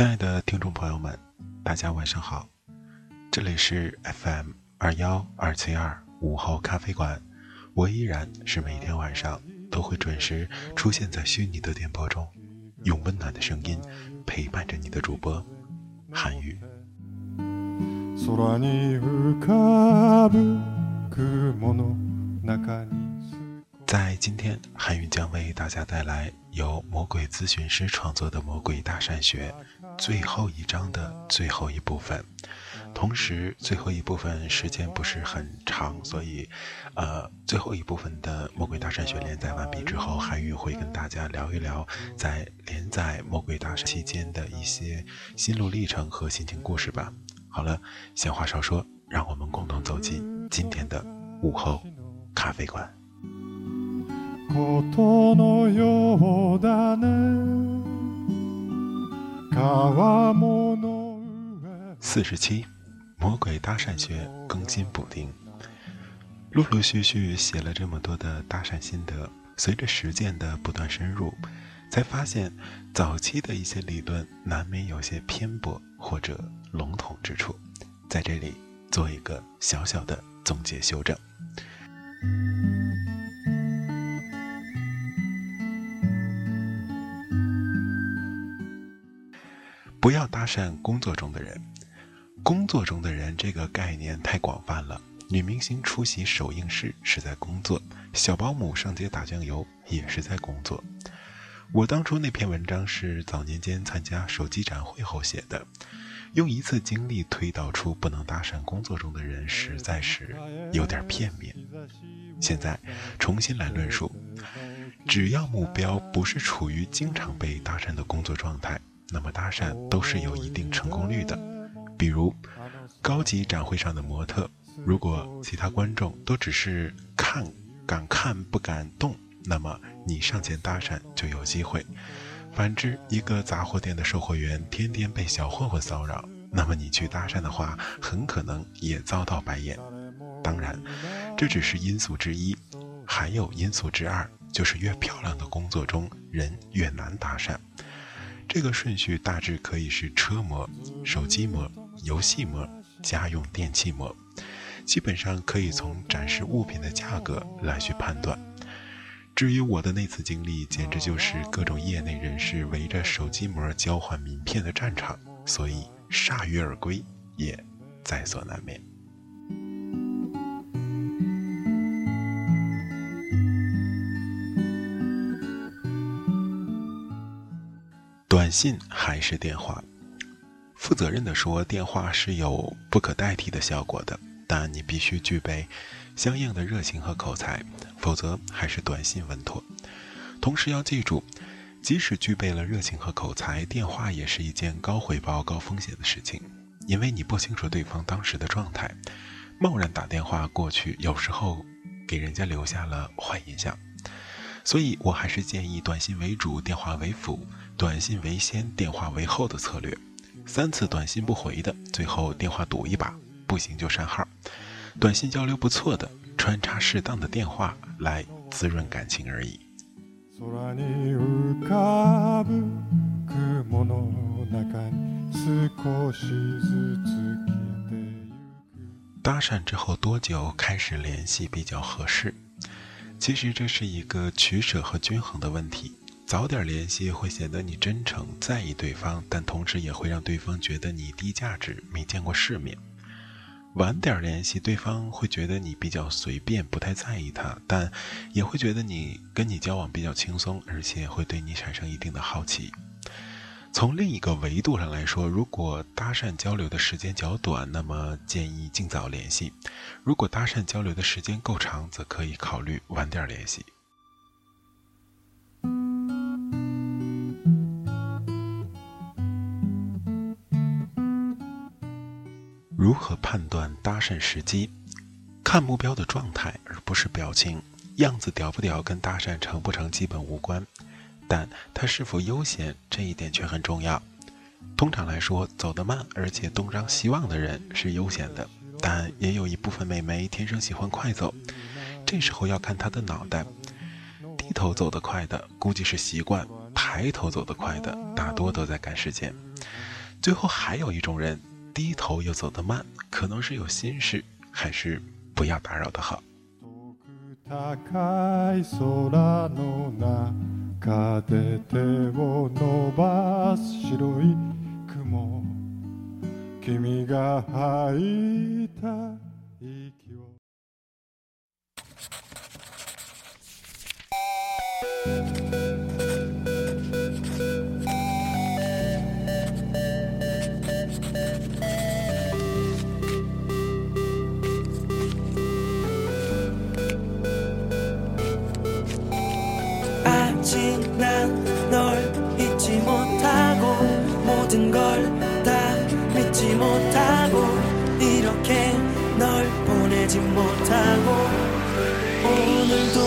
亲爱的听众朋友们，大家晚上好，这里是 FM 二幺二七二午后咖啡馆，我依然是每天晚上都会准时出现在虚拟的电波中，用温暖的声音陪伴着你的主播韩语。在今天，韩语将为大家带来由魔鬼咨询师创作的《魔鬼大善学》。最后一章的最后一部分，同时最后一部分时间不是很长，所以，呃，最后一部分的《魔鬼大山学》连载完毕之后，韩语会跟大家聊一聊在连载《魔鬼大山》期间的一些心路历程和心情故事吧。好了，闲话少说，让我们共同走进今天的午后咖啡馆。四十七，魔鬼搭讪学更新补丁。陆陆续续写了这么多的搭讪心得，随着实践的不断深入，才发现早期的一些理论难免有些偏颇或者笼统之处，在这里做一个小小的总结修正。不要搭讪工作中的人。工作中的人这个概念太广泛了。女明星出席首映式是在工作，小保姆上街打酱油也是在工作。我当初那篇文章是早年间参加手机展会后写的，用一次经历推导出不能搭讪工作中的人，实在是有点片面。现在重新来论述，只要目标不是处于经常被搭讪的工作状态。那么搭讪都是有一定成功率的，比如高级展会上的模特，如果其他观众都只是看，敢看不敢动，那么你上前搭讪就有机会。反之，一个杂货店的售货员天天被小混混骚扰，那么你去搭讪的话，很可能也遭到白眼。当然，这只是因素之一，还有因素之二，就是越漂亮的工作中人越难搭讪。这个顺序大致可以是车模、手机模、游戏模、家用电器模，基本上可以从展示物品的价格来去判断。至于我的那次经历，简直就是各种业内人士围着手机膜交换名片的战场，所以铩羽而归也在所难免。短信还是电话？负责任的说，电话是有不可代替的效果的，但你必须具备相应的热情和口才，否则还是短信稳妥。同时要记住，即使具备了热情和口才，电话也是一件高回报、高风险的事情，因为你不清楚对方当时的状态，贸然打电话过去，有时候给人家留下了坏印象。所以我还是建议短信为主，电话为辅。短信为先，电话为后的策略。三次短信不回的，最后电话赌一把，不行就删号。短信交流不错的，穿插适当的电话来滋润感情而已。搭讪之后多久开始联系比较合适？其实这是一个取舍和均衡的问题。早点联系会显得你真诚在意对方，但同时也会让对方觉得你低价值、没见过世面。晚点联系，对方会觉得你比较随便，不太在意他，但也会觉得你跟你交往比较轻松，而且会对你产生一定的好奇。从另一个维度上来说，如果搭讪交流的时间较短，那么建议尽早联系；如果搭讪交流的时间够长，则可以考虑晚点联系。如何判断搭讪时机？看目标的状态，而不是表情。样子屌不屌，跟搭讪成不成基本无关。但他是否悠闲，这一点却很重要。通常来说，走得慢而且东张西望的人是悠闲的，但也有一部分美眉天生喜欢快走，这时候要看她的脑袋。低头走得快的估计是习惯，抬头走得快的大多都在赶时间。最后还有一种人，低头又走得慢，可能是有心事，还是不要打扰的好。中で手を伸ばす白い雲君が吐いた息を 모든 걸 다 믿지 못하고 이렇게 널 보내지 못하고 오늘도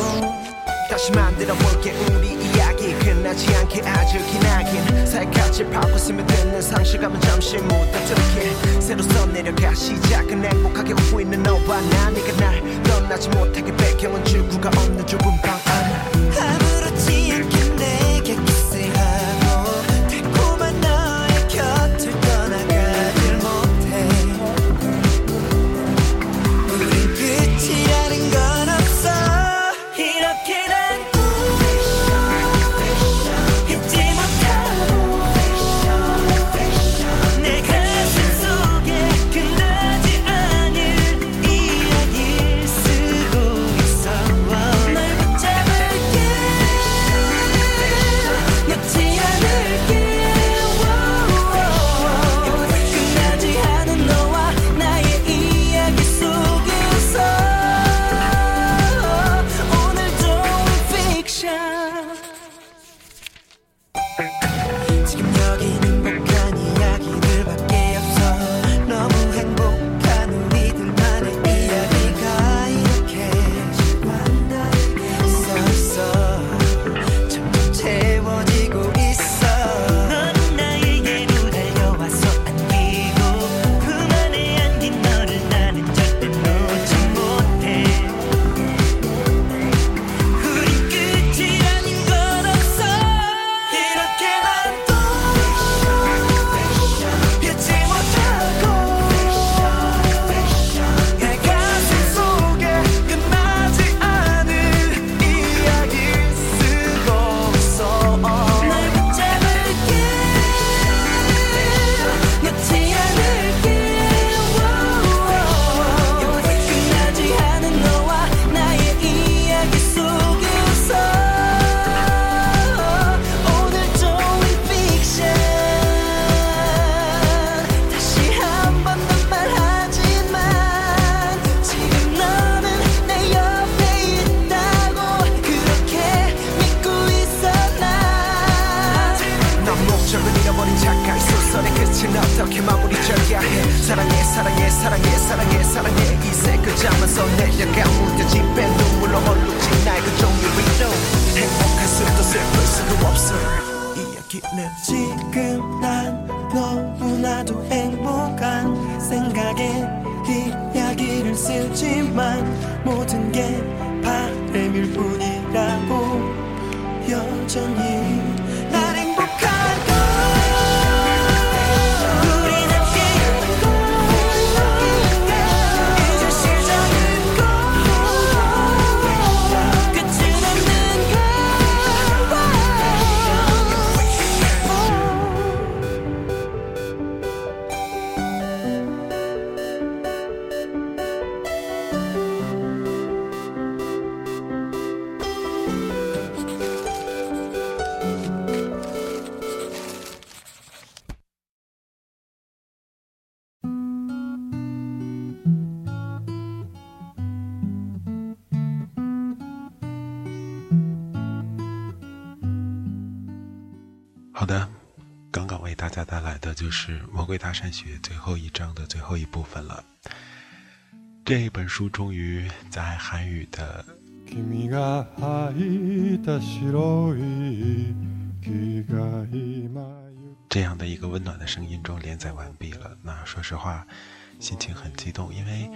어. 다시 만들어 볼게 우리 이야기. 끝나지 않게 아주 기나긴. 살갗이 파고 스며드는 상실감은 잠시 못 어떻게. 새로서 내려가 시작은 행복하게 웃고 있는 너와 나 네가 날. 떠나지 못하게 배경은 출구가 없는 좁은 방 안에 아무렇지 않게 사랑의 이색을 잡아서 내려가 물들집에 눈물로 얼룩진 나의 그 종류를 know 행복할 수도 슬플 수도 없어. 이야기는 지금 난 너무나도 행복한 생각에 이야기를 쓰지만 모든 게 바램일 뿐이라고 여전히 的就是《魔鬼大山学》最后一章的最后一部分了。这一本书终于在韩语的这样的一个温暖的声音中连载完毕了。那说实话，心情很激动，因为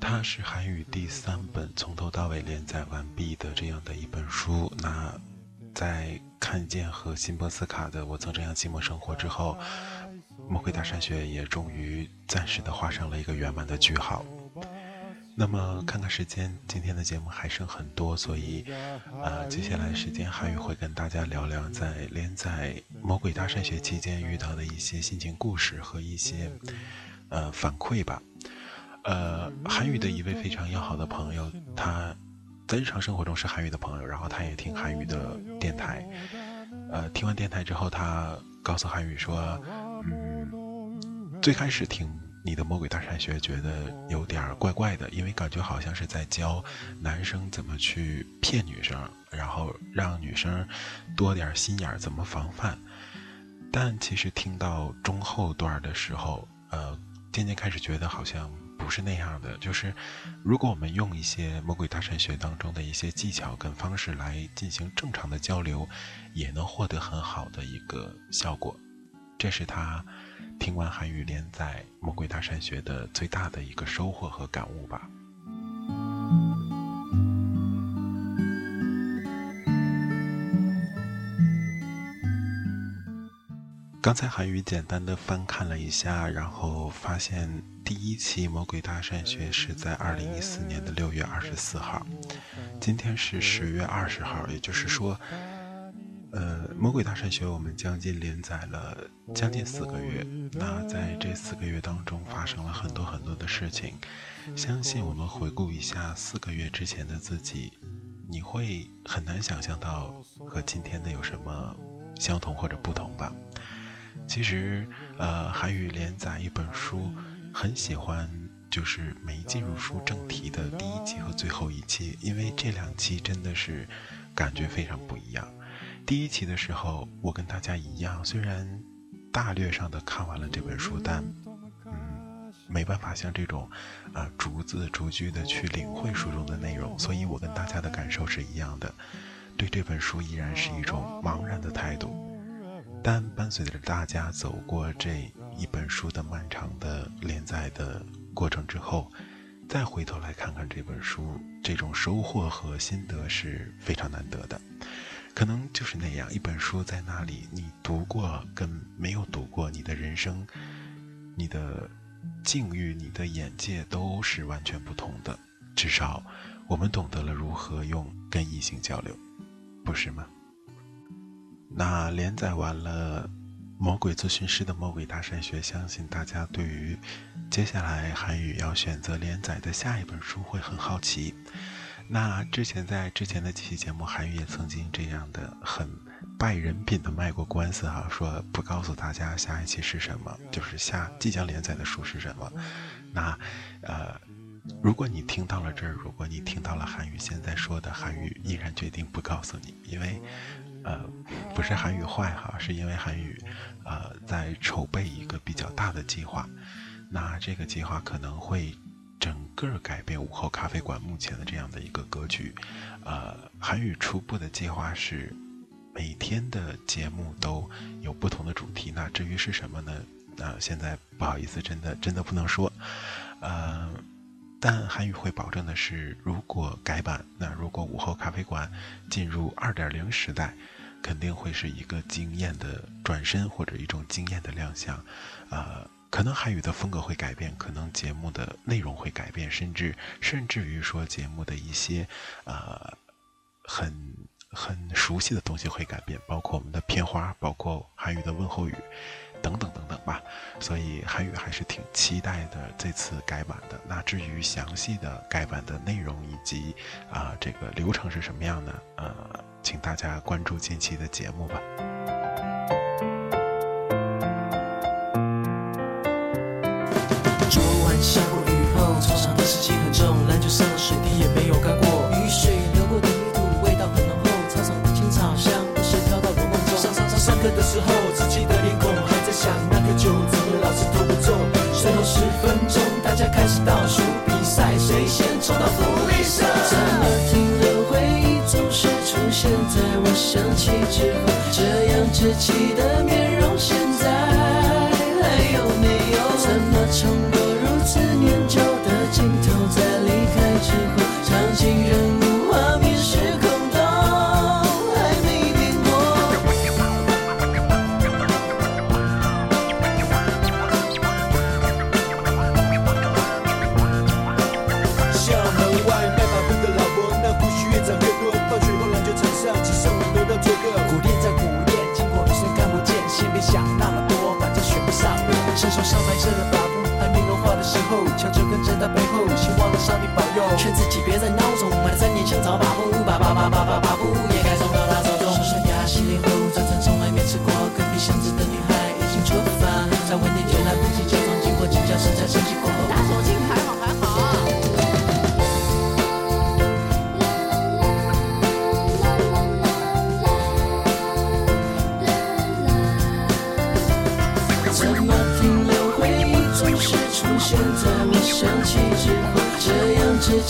它是韩语第三本从头到尾连载完毕的这样的一本书。那在看见和辛波斯卡的《我曾这样寂寞生活》之后，《魔鬼大山学》也终于暂时的画上了一个圆满的句号。那么看看时间，今天的节目还剩很多，所以，呃，接下来时间韩语会跟大家聊聊在连载《魔鬼大山学》期间遇到的一些心情故事和一些，呃，反馈吧。呃，韩语的一位非常要好的朋友，他。在日常生活中是韩语的朋友，然后他也听韩语的电台，呃，听完电台之后，他告诉韩语说，嗯，最开始听你的《魔鬼大山学》觉得有点怪怪的，因为感觉好像是在教男生怎么去骗女生，然后让女生多点心眼儿，怎么防范。但其实听到中后段的时候，呃，渐渐开始觉得好像。不是那样的，就是如果我们用一些《魔鬼大神学》当中的一些技巧跟方式来进行正常的交流，也能获得很好的一个效果。这是他听完韩语连载《魔鬼大神学》的最大的一个收获和感悟吧。刚才韩语简单的翻看了一下，然后发现第一期《魔鬼大山学》是在二零一四年的六月二十四号，今天是十月二十号，也就是说，呃，《魔鬼大山学》我们将近连载了将近四个月。那在这四个月当中，发生了很多很多的事情。相信我们回顾一下四个月之前的自己，你会很难想象到和今天的有什么相同或者不同吧。其实，呃，韩语连载一本书，很喜欢就是没进入书正题的第一期和最后一期，因为这两期真的是感觉非常不一样。第一期的时候，我跟大家一样，虽然大略上的看完了这本书，但嗯，没办法像这种啊逐字逐句的去领会书中的内容，所以我跟大家的感受是一样的，对这本书依然是一种茫然的态度。但伴随着大家走过这一本书的漫长的连载的过程之后，再回头来看看这本书，这种收获和心得是非常难得的。可能就是那样一本书在那里，你读过跟没有读过，你的人生、你的境遇、你的眼界都是完全不同的。至少，我们懂得了如何用跟异性交流，不是吗？那连载完了《魔鬼咨询师的魔鬼大善学》，相信大家对于接下来韩语要选择连载的下一本书会很好奇。那之前在之前的几期节目，韩语也曾经这样的很败人品的卖过官司哈，说不告诉大家下一期是什么，就是下即将连载的书是什么。那呃，如果你听到了这儿，如果你听到了韩语现在说的韩语，依然决定不告诉你，因为。呃，不是韩语坏哈，是因为韩语，呃，在筹备一个比较大的计划。那这个计划可能会整个改变午后咖啡馆目前的这样的一个格局。呃，韩语初步的计划是每天的节目都有不同的主题。那至于是什么呢？那现在不好意思，真的真的不能说。呃，但韩语会保证的是，如果改版，那如果午后咖啡馆进入二点零时代。肯定会是一个惊艳的转身，或者一种惊艳的亮相，呃，可能韩语的风格会改变，可能节目的内容会改变，甚至甚至于说节目的一些呃很很熟悉的东西会改变，包括我们的片花，包括韩语的问候语。等等等等吧。所以韩语还是挺期待的这次改版的。那至于详细的改版的内容以及啊这个流程是什么样的，呃。请大家关注近期的节目吧。生气之后，这样稚气的面容。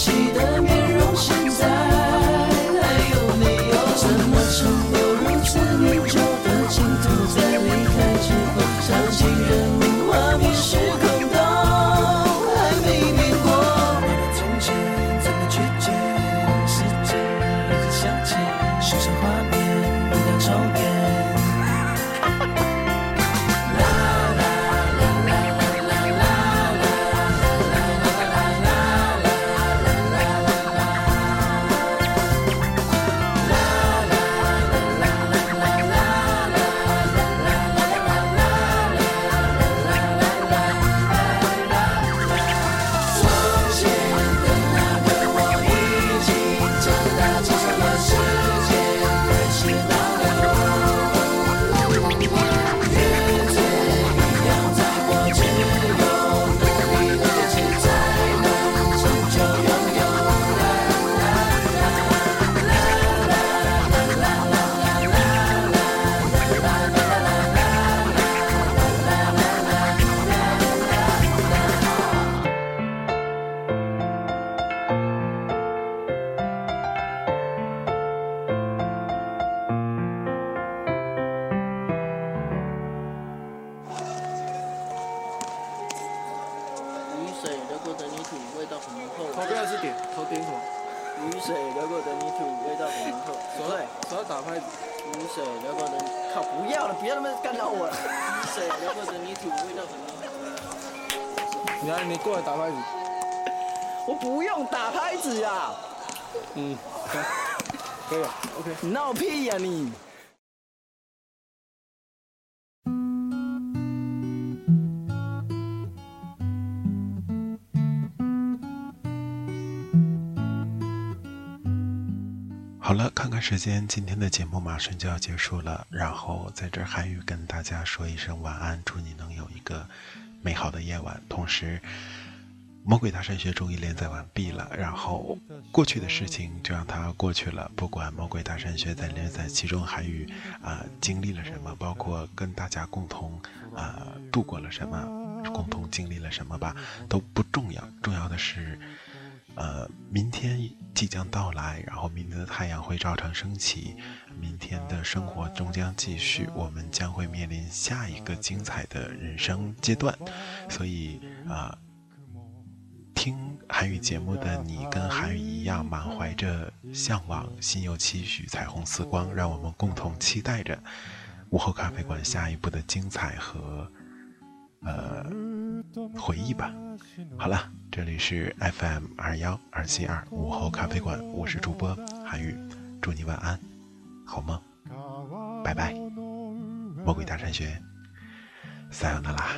记得面靠，不要了，不要那么干扰我了。雨水流或者泥土，味道很浓厚。你来，你过来打拍子。我不用打拍子啊！嗯，可以，可以了，OK。你闹屁呀、你！时间，今天的节目马上就要结束了。然后在这儿韩语跟大家说一声晚安，祝你能有一个美好的夜晚。同时，《魔鬼大山学》终于连载完毕了，然后过去的事情就让它过去了。不管《魔鬼大山学》在连载其中韩语啊、经历了什么，包括跟大家共同啊、度过了什么，共同经历了什么吧，都不重要。重要的是。呃，明天即将到来，然后明天的太阳会照常升起，明天的生活终将继续，我们将会面临下一个精彩的人生阶段，所以啊、听韩语节目的你跟韩语一样，满怀着向往，心有期许，彩虹似光，让我们共同期待着午后咖啡馆下一步的精彩和呃回忆吧。好了，这里是 FM 二幺二七二午后咖啡馆，我是主播韩宇，祝你晚安，好梦，拜拜，魔鬼大山学，撒由那拉。